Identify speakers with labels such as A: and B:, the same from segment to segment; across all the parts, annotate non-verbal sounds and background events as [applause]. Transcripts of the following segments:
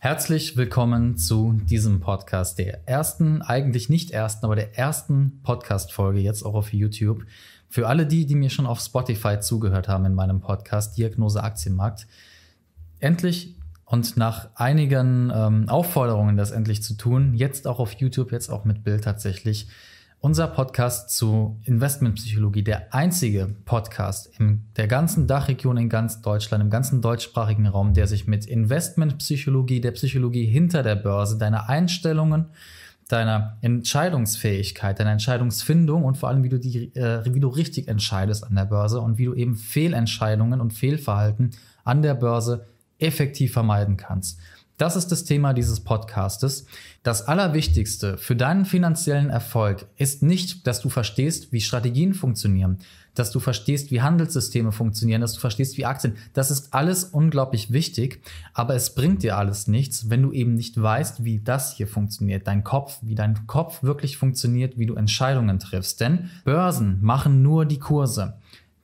A: Herzlich willkommen zu diesem Podcast, der ersten, eigentlich nicht ersten, aber der ersten Podcast-Folge jetzt auch auf YouTube. Für alle die, die mir schon auf Spotify zugehört haben in meinem Podcast Diagnose Aktienmarkt. Endlich und nach einigen ähm, Aufforderungen, das endlich zu tun, jetzt auch auf YouTube, jetzt auch mit Bild tatsächlich, unser Podcast zu Investmentpsychologie, der einzige Podcast in der ganzen Dachregion in ganz Deutschland, im ganzen deutschsprachigen Raum, der sich mit Investmentpsychologie, der Psychologie hinter der Börse, deiner Einstellungen, deiner Entscheidungsfähigkeit, deiner Entscheidungsfindung und vor allem, wie du, die, äh, wie du richtig entscheidest an der Börse und wie du eben Fehlentscheidungen und Fehlverhalten an der Börse effektiv vermeiden kannst. Das ist das Thema dieses Podcastes. Das Allerwichtigste für deinen finanziellen Erfolg ist nicht, dass du verstehst, wie Strategien funktionieren, dass du verstehst, wie Handelssysteme funktionieren, dass du verstehst, wie Aktien. Das ist alles unglaublich wichtig, aber es bringt dir alles nichts, wenn du eben nicht weißt, wie das hier funktioniert, dein Kopf, wie dein Kopf wirklich funktioniert, wie du Entscheidungen triffst. Denn Börsen machen nur die Kurse.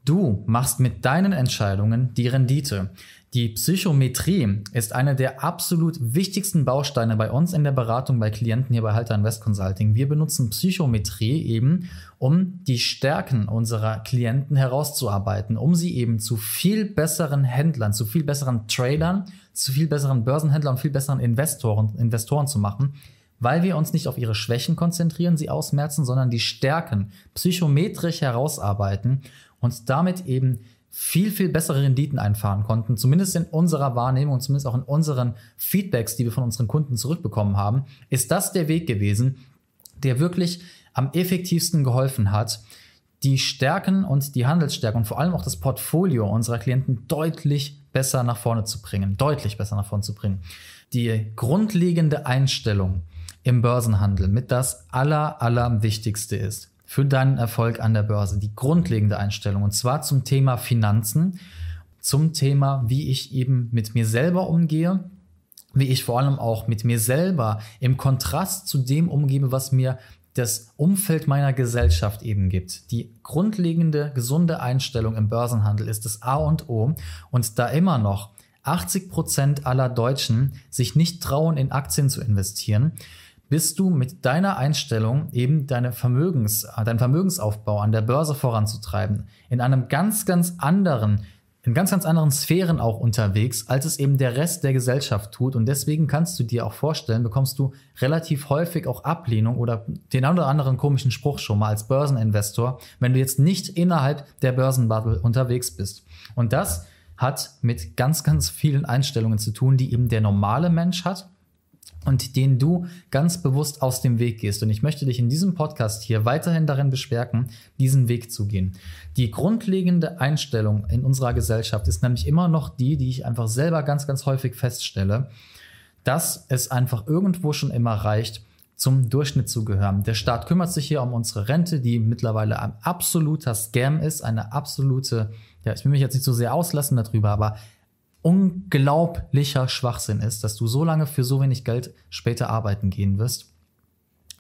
A: Du machst mit deinen Entscheidungen die Rendite. Die Psychometrie ist einer der absolut wichtigsten Bausteine bei uns in der Beratung bei Klienten hier bei Halter Invest Consulting. Wir benutzen Psychometrie eben, um die Stärken unserer Klienten herauszuarbeiten, um sie eben zu viel besseren Händlern, zu viel besseren Tradern, zu viel besseren Börsenhändlern und viel besseren Investoren, Investoren zu machen, weil wir uns nicht auf ihre Schwächen konzentrieren, sie ausmerzen, sondern die Stärken psychometrisch herausarbeiten und damit eben viel, viel bessere Renditen einfahren konnten, zumindest in unserer Wahrnehmung und zumindest auch in unseren Feedbacks, die wir von unseren Kunden zurückbekommen haben, ist das der Weg gewesen, der wirklich am effektivsten geholfen hat, die Stärken und die Handelsstärken und vor allem auch das Portfolio unserer Klienten deutlich besser nach vorne zu bringen, deutlich besser nach vorne zu bringen. Die grundlegende Einstellung im Börsenhandel mit das aller, aller Wichtigste ist für deinen Erfolg an der Börse. Die grundlegende Einstellung. Und zwar zum Thema Finanzen, zum Thema, wie ich eben mit mir selber umgehe, wie ich vor allem auch mit mir selber im Kontrast zu dem umgebe, was mir das Umfeld meiner Gesellschaft eben gibt. Die grundlegende, gesunde Einstellung im Börsenhandel ist das A und O. Und da immer noch 80 Prozent aller Deutschen sich nicht trauen, in Aktien zu investieren, bist du mit deiner Einstellung eben deine Vermögens, deinen Vermögensaufbau an der Börse voranzutreiben, in einem ganz, ganz anderen, in ganz, ganz anderen Sphären auch unterwegs, als es eben der Rest der Gesellschaft tut. Und deswegen kannst du dir auch vorstellen, bekommst du relativ häufig auch Ablehnung oder den einen oder anderen komischen Spruch schon mal als Börseninvestor, wenn du jetzt nicht innerhalb der Börsenbubble unterwegs bist. Und das hat mit ganz, ganz vielen Einstellungen zu tun, die eben der normale Mensch hat und den du ganz bewusst aus dem Weg gehst. Und ich möchte dich in diesem Podcast hier weiterhin darin bestärken, diesen Weg zu gehen. Die grundlegende Einstellung in unserer Gesellschaft ist nämlich immer noch die, die ich einfach selber ganz, ganz häufig feststelle, dass es einfach irgendwo schon immer reicht, zum Durchschnitt zu gehören. Der Staat kümmert sich hier um unsere Rente, die mittlerweile ein absoluter Scam ist, eine absolute, ja, ich will mich jetzt nicht so sehr auslassen darüber, aber unglaublicher Schwachsinn ist, dass du so lange für so wenig Geld später arbeiten gehen wirst.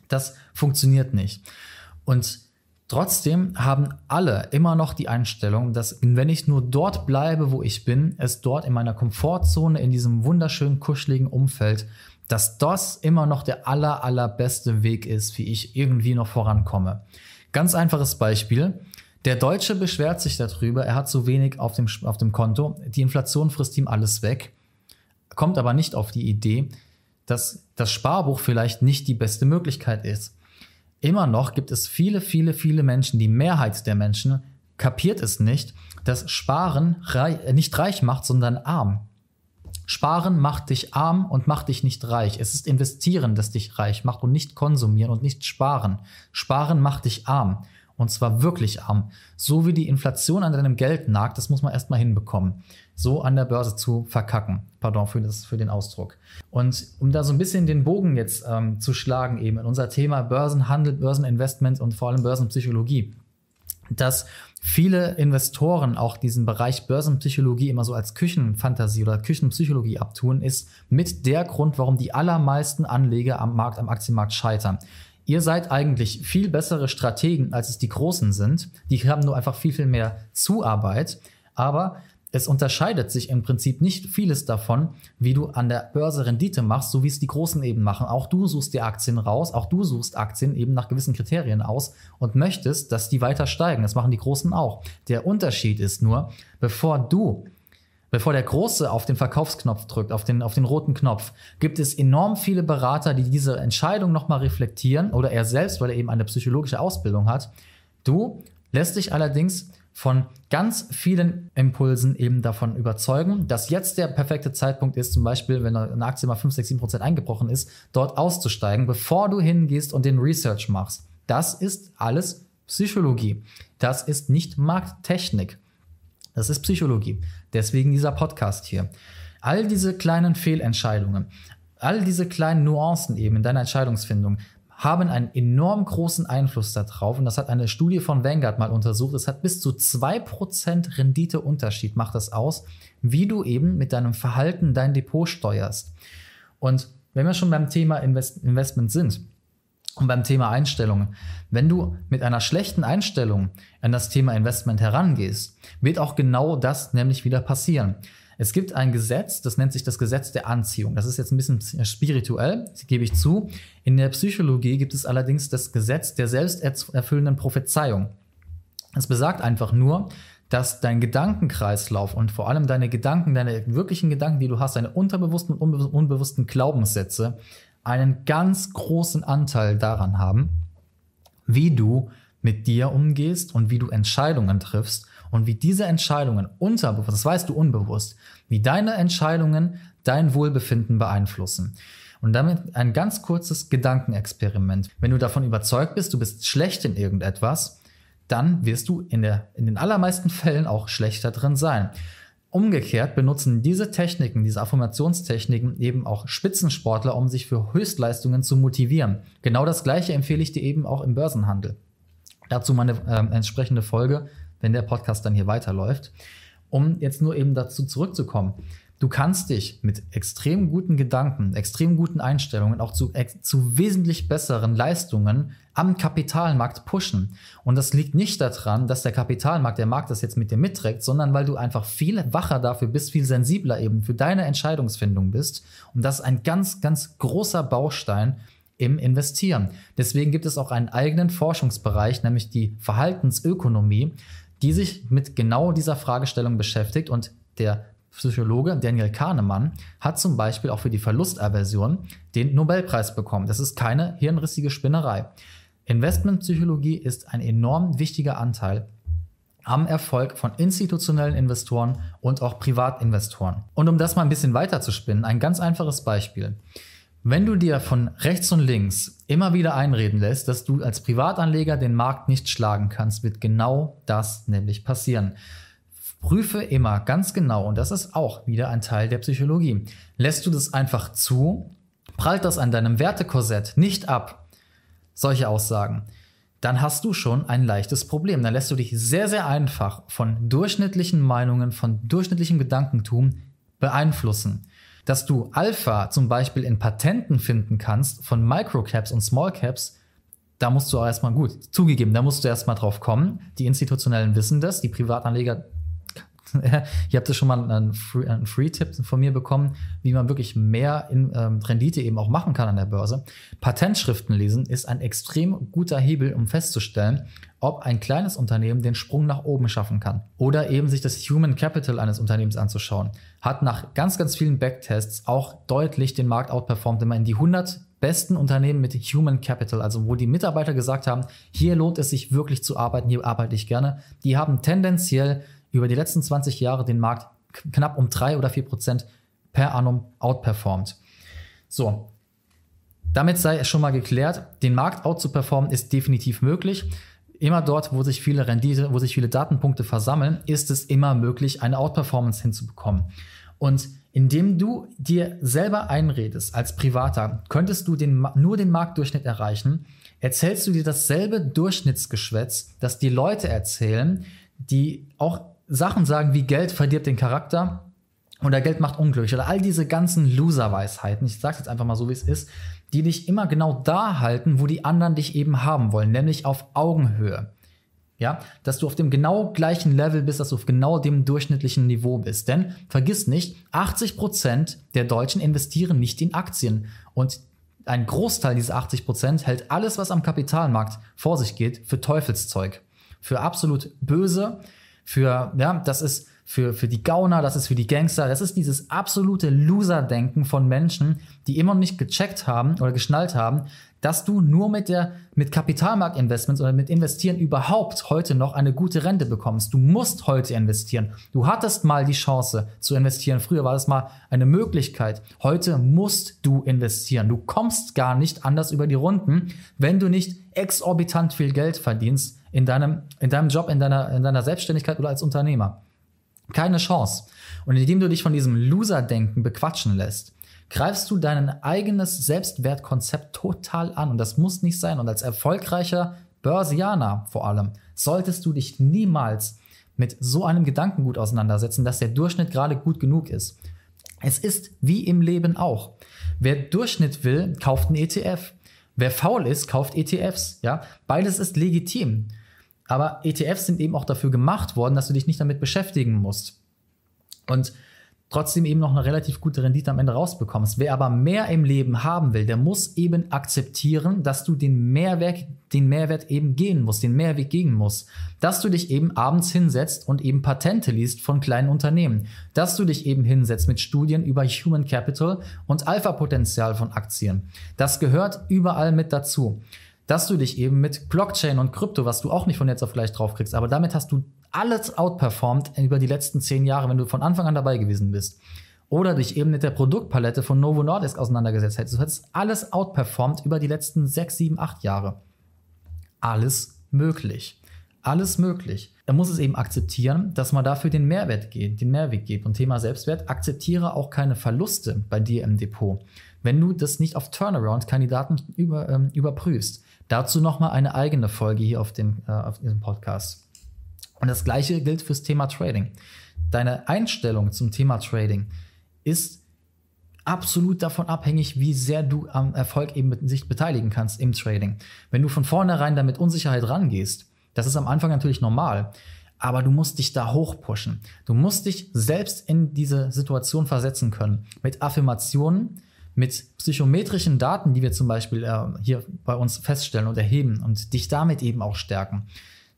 A: Das funktioniert nicht. Und trotzdem haben alle immer noch die Einstellung, dass wenn ich nur dort bleibe, wo ich bin, es dort in meiner Komfortzone, in diesem wunderschönen, kuscheligen Umfeld, dass das immer noch der aller, allerbeste Weg ist, wie ich irgendwie noch vorankomme. Ganz einfaches Beispiel. Der Deutsche beschwert sich darüber, er hat zu wenig auf dem, auf dem Konto, die Inflation frisst ihm alles weg, kommt aber nicht auf die Idee, dass das Sparbuch vielleicht nicht die beste Möglichkeit ist. Immer noch gibt es viele, viele, viele Menschen, die Mehrheit der Menschen kapiert es nicht, dass Sparen rei nicht reich macht, sondern arm. Sparen macht dich arm und macht dich nicht reich. Es ist Investieren, das dich reich macht und nicht konsumieren und nicht sparen. Sparen macht dich arm. Und zwar wirklich arm. So wie die Inflation an deinem Geld nagt, das muss man erstmal hinbekommen. So an der Börse zu verkacken. Pardon für, das, für den Ausdruck. Und um da so ein bisschen den Bogen jetzt ähm, zu schlagen, eben in unser Thema Börsenhandel, Börseninvestment und vor allem Börsenpsychologie, dass viele Investoren auch diesen Bereich Börsenpsychologie immer so als Küchenfantasie oder Küchenpsychologie abtun, ist mit der Grund, warum die allermeisten Anleger am Markt, am Aktienmarkt scheitern. Ihr seid eigentlich viel bessere Strategen, als es die Großen sind. Die haben nur einfach viel, viel mehr Zuarbeit. Aber es unterscheidet sich im Prinzip nicht vieles davon, wie du an der Börse Rendite machst, so wie es die Großen eben machen. Auch du suchst dir Aktien raus, auch du suchst Aktien eben nach gewissen Kriterien aus und möchtest, dass die weiter steigen. Das machen die Großen auch. Der Unterschied ist nur, bevor du Bevor der Große auf den Verkaufsknopf drückt, auf den, auf den roten Knopf, gibt es enorm viele Berater, die diese Entscheidung nochmal reflektieren oder er selbst, weil er eben eine psychologische Ausbildung hat. Du lässt dich allerdings von ganz vielen Impulsen eben davon überzeugen, dass jetzt der perfekte Zeitpunkt ist, zum Beispiel, wenn eine Aktie mal 5, 6, 7 Prozent eingebrochen ist, dort auszusteigen, bevor du hingehst und den Research machst. Das ist alles Psychologie. Das ist nicht Markttechnik. Das ist Psychologie. Deswegen dieser Podcast hier. All diese kleinen Fehlentscheidungen, all diese kleinen Nuancen eben in deiner Entscheidungsfindung, haben einen enorm großen Einfluss darauf. Und das hat eine Studie von Vanguard mal untersucht. Es hat bis zu 2% Renditeunterschied, macht das aus, wie du eben mit deinem Verhalten dein Depot steuerst. Und wenn wir schon beim Thema Invest Investment sind und beim Thema Einstellungen, wenn du mit einer schlechten Einstellung an das Thema Investment herangehst, wird auch genau das nämlich wieder passieren. Es gibt ein Gesetz, das nennt sich das Gesetz der Anziehung. Das ist jetzt ein bisschen spirituell, gebe ich zu. In der Psychologie gibt es allerdings das Gesetz der selbsterfüllenden Prophezeiung. Es besagt einfach nur, dass dein Gedankenkreislauf und vor allem deine Gedanken, deine wirklichen Gedanken, die du hast, deine unterbewussten und unbewussten Glaubenssätze, einen ganz großen Anteil daran haben, wie du mit dir umgehst und wie du Entscheidungen triffst und wie diese Entscheidungen unterbewusst, das weißt du unbewusst, wie deine Entscheidungen dein Wohlbefinden beeinflussen. Und damit ein ganz kurzes Gedankenexperiment. Wenn du davon überzeugt bist, du bist schlecht in irgendetwas, dann wirst du in, der, in den allermeisten Fällen auch schlechter drin sein. Umgekehrt benutzen diese Techniken, diese Affirmationstechniken eben auch Spitzensportler, um sich für Höchstleistungen zu motivieren. Genau das gleiche empfehle ich dir eben auch im Börsenhandel. Dazu meine äh, entsprechende Folge wenn der Podcast dann hier weiterläuft. Um jetzt nur eben dazu zurückzukommen. Du kannst dich mit extrem guten Gedanken, extrem guten Einstellungen auch zu, zu wesentlich besseren Leistungen am Kapitalmarkt pushen. Und das liegt nicht daran, dass der Kapitalmarkt, der Markt das jetzt mit dir mitträgt, sondern weil du einfach viel wacher dafür bist, viel sensibler eben für deine Entscheidungsfindung bist. Und das ist ein ganz, ganz großer Baustein im Investieren. Deswegen gibt es auch einen eigenen Forschungsbereich, nämlich die Verhaltensökonomie, die sich mit genau dieser Fragestellung beschäftigt und der Psychologe Daniel Kahnemann hat zum Beispiel auch für die Verlustaversion den Nobelpreis bekommen. Das ist keine hirnrissige Spinnerei. Investmentpsychologie ist ein enorm wichtiger Anteil am Erfolg von institutionellen Investoren und auch Privatinvestoren. Und um das mal ein bisschen weiter zu spinnen, ein ganz einfaches Beispiel. Wenn du dir von rechts und links immer wieder einreden lässt, dass du als Privatanleger den Markt nicht schlagen kannst, wird genau das nämlich passieren. Prüfe immer ganz genau, und das ist auch wieder ein Teil der Psychologie. Lässt du das einfach zu, prallt das an deinem Wertekorsett nicht ab, solche Aussagen, dann hast du schon ein leichtes Problem. Dann lässt du dich sehr, sehr einfach von durchschnittlichen Meinungen, von durchschnittlichem Gedankentum beeinflussen dass du Alpha zum Beispiel in Patenten finden kannst von Microcaps und Smallcaps, da musst du auch erstmal gut zugegeben, da musst du erstmal drauf kommen. Die Institutionellen wissen das, die Privatanleger [laughs] Ihr habt ja schon mal einen, einen Free-Tipp von mir bekommen, wie man wirklich mehr in, ähm, Rendite eben auch machen kann an der Börse. Patentschriften lesen ist ein extrem guter Hebel, um festzustellen, ob ein kleines Unternehmen den Sprung nach oben schaffen kann. Oder eben sich das Human Capital eines Unternehmens anzuschauen. Hat nach ganz, ganz vielen Backtests auch deutlich den Markt outperformt, immer in die 100 besten Unternehmen mit Human Capital, also wo die Mitarbeiter gesagt haben, hier lohnt es sich wirklich zu arbeiten, hier arbeite ich gerne. Die haben tendenziell über die letzten 20 Jahre den Markt knapp um 3 oder 4 Prozent per annum outperformt. So, damit sei es schon mal geklärt, den Markt out zu performen ist definitiv möglich. Immer dort, wo sich viele Rendite, wo sich viele Datenpunkte versammeln, ist es immer möglich, eine Outperformance hinzubekommen. Und indem du dir selber einredest als Privater, könntest du den, nur den Marktdurchschnitt erreichen, erzählst du dir dasselbe Durchschnittsgeschwätz, das die Leute erzählen, die auch Sachen sagen wie Geld verdirbt den Charakter oder Geld macht unglücklich oder all diese ganzen Loser-Weisheiten, ich sage jetzt einfach mal so, wie es ist, die dich immer genau da halten, wo die anderen dich eben haben wollen, nämlich auf Augenhöhe. ja, dass du auf dem genau gleichen Level bist, dass du auf genau dem durchschnittlichen Niveau bist. Denn vergiss nicht, 80 Prozent der Deutschen investieren nicht in Aktien und ein Großteil dieser 80% hält alles, was am Kapitalmarkt vor sich geht, für Teufelszeug, für absolut böse, für, ja, das ist für, für die Gauner, das ist für die Gangster, das ist dieses absolute Loser-Denken von Menschen, die immer noch nicht gecheckt haben oder geschnallt haben, dass du nur mit der, mit Kapitalmarktinvestments oder mit Investieren überhaupt heute noch eine gute Rente bekommst. Du musst heute investieren. Du hattest mal die Chance zu investieren. Früher war das mal eine Möglichkeit. Heute musst du investieren. Du kommst gar nicht anders über die Runden, wenn du nicht exorbitant viel Geld verdienst in deinem, in deinem Job, in deiner, in deiner Selbstständigkeit oder als Unternehmer. Keine Chance. Und indem du dich von diesem Loser-Denken bequatschen lässt, greifst du dein eigenes Selbstwertkonzept total an. Und das muss nicht sein. Und als erfolgreicher Börsianer vor allem solltest du dich niemals mit so einem Gedankengut auseinandersetzen, dass der Durchschnitt gerade gut genug ist. Es ist wie im Leben auch. Wer Durchschnitt will, kauft einen ETF. Wer faul ist, kauft ETFs. Ja, beides ist legitim. Aber ETFs sind eben auch dafür gemacht worden, dass du dich nicht damit beschäftigen musst. Und trotzdem eben noch eine relativ gute Rendite am Ende rausbekommst. Wer aber mehr im Leben haben will, der muss eben akzeptieren, dass du den Mehrwert, den Mehrwert eben gehen musst, den Mehrweg gehen musst. Dass du dich eben abends hinsetzt und eben Patente liest von kleinen Unternehmen. Dass du dich eben hinsetzt mit Studien über Human Capital und Alpha-Potenzial von Aktien. Das gehört überall mit dazu dass du dich eben mit Blockchain und Krypto, was du auch nicht von jetzt auf gleich draufkriegst, aber damit hast du alles outperformed über die letzten zehn Jahre, wenn du von Anfang an dabei gewesen bist. Oder dich eben mit der Produktpalette von Novo Nordisk auseinandergesetzt hättest. Du hättest alles outperformed über die letzten sechs, sieben, acht Jahre. Alles möglich. Alles möglich. Er muss es eben akzeptieren, dass man dafür den Mehrwert geht, den Mehrweg gibt. Und Thema Selbstwert, akzeptiere auch keine Verluste bei dir im Depot, wenn du das nicht auf Turnaround-Kandidaten über, ähm, überprüfst. Dazu nochmal eine eigene Folge hier auf, dem, äh, auf diesem Podcast. Und das gleiche gilt fürs Thema Trading. Deine Einstellung zum Thema Trading ist absolut davon abhängig, wie sehr du am Erfolg eben mit sich beteiligen kannst im Trading. Wenn du von vornherein damit Unsicherheit rangehst, das ist am Anfang natürlich normal, aber du musst dich da hochpushen. Du musst dich selbst in diese Situation versetzen können. Mit Affirmationen, mit psychometrischen Daten, die wir zum Beispiel äh, hier bei uns feststellen und erheben und dich damit eben auch stärken.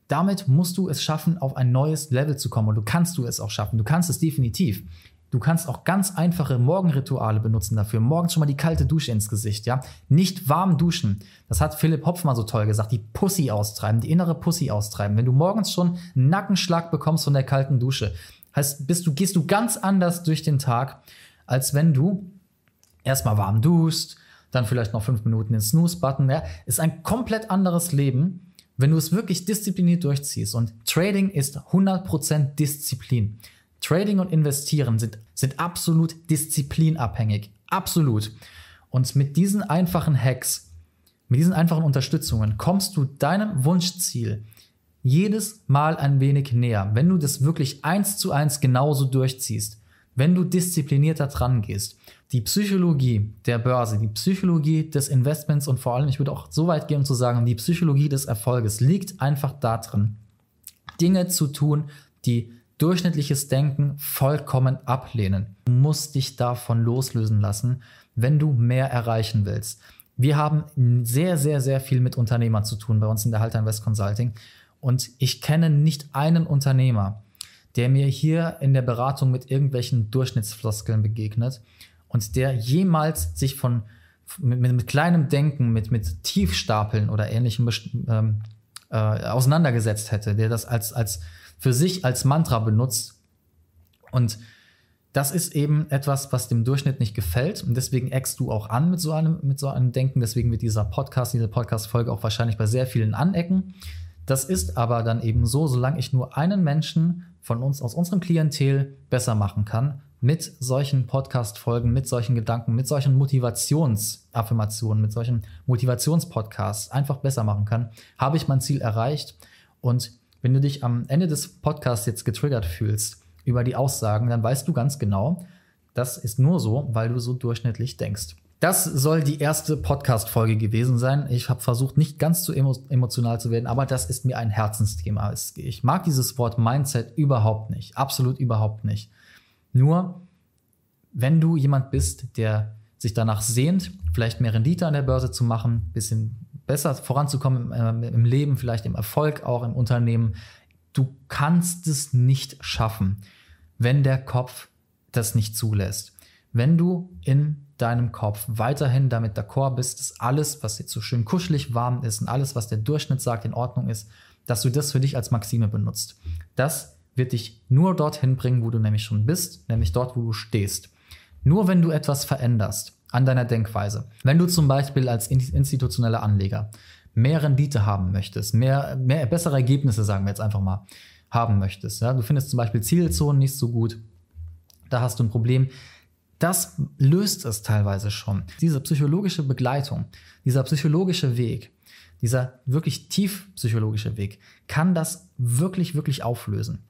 A: Damit musst du es schaffen, auf ein neues Level zu kommen und du kannst du es auch schaffen. Du kannst es definitiv. Du kannst auch ganz einfache Morgenrituale benutzen dafür. Morgens schon mal die kalte Dusche ins Gesicht, ja. Nicht warm duschen. Das hat Philipp Hopf mal so toll gesagt. Die Pussy austreiben, die innere Pussy austreiben. Wenn du morgens schon einen Nackenschlag bekommst von der kalten Dusche, heißt, bist du, gehst du ganz anders durch den Tag, als wenn du erstmal warm duschst, dann vielleicht noch fünf Minuten den Snooze-Button. Ja, ist ein komplett anderes Leben, wenn du es wirklich diszipliniert durchziehst. Und Trading ist 100% Disziplin. Trading und Investieren sind, sind absolut disziplinabhängig. Absolut. Und mit diesen einfachen Hacks, mit diesen einfachen Unterstützungen kommst du deinem Wunschziel jedes Mal ein wenig näher, wenn du das wirklich eins zu eins genauso durchziehst, wenn du disziplinierter dran gehst die Psychologie der Börse, die Psychologie des Investments und vor allem, ich würde auch so weit gehen, um zu sagen, die Psychologie des Erfolges liegt einfach darin, Dinge zu tun, die durchschnittliches Denken vollkommen ablehnen. Du musst dich davon loslösen lassen, wenn du mehr erreichen willst. Wir haben sehr, sehr, sehr viel mit Unternehmern zu tun bei uns in der Halter Invest Consulting. Und ich kenne nicht einen Unternehmer, der mir hier in der Beratung mit irgendwelchen Durchschnittsfloskeln begegnet und der jemals sich von mit, mit kleinem Denken, mit, mit Tiefstapeln oder ähnlichem ähm, äh, auseinandergesetzt hätte, der das als, als für sich als Mantra benutzt. Und das ist eben etwas, was dem Durchschnitt nicht gefällt. Und deswegen eckst du auch an mit so einem, mit so einem Denken. Deswegen wird dieser Podcast, diese Podcast-Folge auch wahrscheinlich bei sehr vielen anecken. Das ist aber dann eben so, solange ich nur einen Menschen von uns aus unserem Klientel besser machen kann, mit solchen Podcast-Folgen, mit solchen Gedanken, mit solchen Motivationsaffirmationen, mit solchen Motivationspodcasts einfach besser machen kann, habe ich mein Ziel erreicht. Und wenn du dich am Ende des Podcasts jetzt getriggert fühlst über die Aussagen, dann weißt du ganz genau, das ist nur so, weil du so durchschnittlich denkst. Das soll die erste Podcast-Folge gewesen sein. Ich habe versucht, nicht ganz zu emo emotional zu werden, aber das ist mir ein Herzensthema. Ich mag dieses Wort Mindset überhaupt nicht. Absolut überhaupt nicht. Nur, wenn du jemand bist, der sich danach sehnt, vielleicht mehr Rendite an der Börse zu machen, bisschen besser voranzukommen im, äh, im Leben, vielleicht im Erfolg auch im Unternehmen, du kannst es nicht schaffen, wenn der Kopf das nicht zulässt. Wenn du in deinem Kopf weiterhin damit d'accord bist, dass alles, was jetzt so schön kuschelig warm ist und alles, was der Durchschnitt sagt, in Ordnung ist, dass du das für dich als Maxime benutzt. Das wird dich nur dorthin bringen, wo du nämlich schon bist, nämlich dort, wo du stehst. Nur wenn du etwas veränderst an deiner Denkweise, wenn du zum Beispiel als institutioneller Anleger mehr Rendite haben möchtest, mehr, mehr bessere Ergebnisse, sagen wir jetzt einfach mal, haben möchtest, ja, du findest zum Beispiel Zielzonen nicht so gut, da hast du ein Problem, das löst es teilweise schon. Diese psychologische Begleitung, dieser psychologische Weg, dieser wirklich tief psychologische Weg kann das wirklich, wirklich auflösen.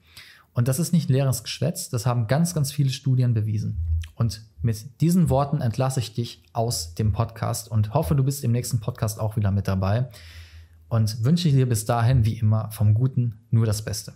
A: Und das ist nicht leeres Geschwätz, das haben ganz, ganz viele Studien bewiesen. Und mit diesen Worten entlasse ich dich aus dem Podcast und hoffe, du bist im nächsten Podcast auch wieder mit dabei. Und wünsche dir bis dahin, wie immer, vom Guten nur das Beste.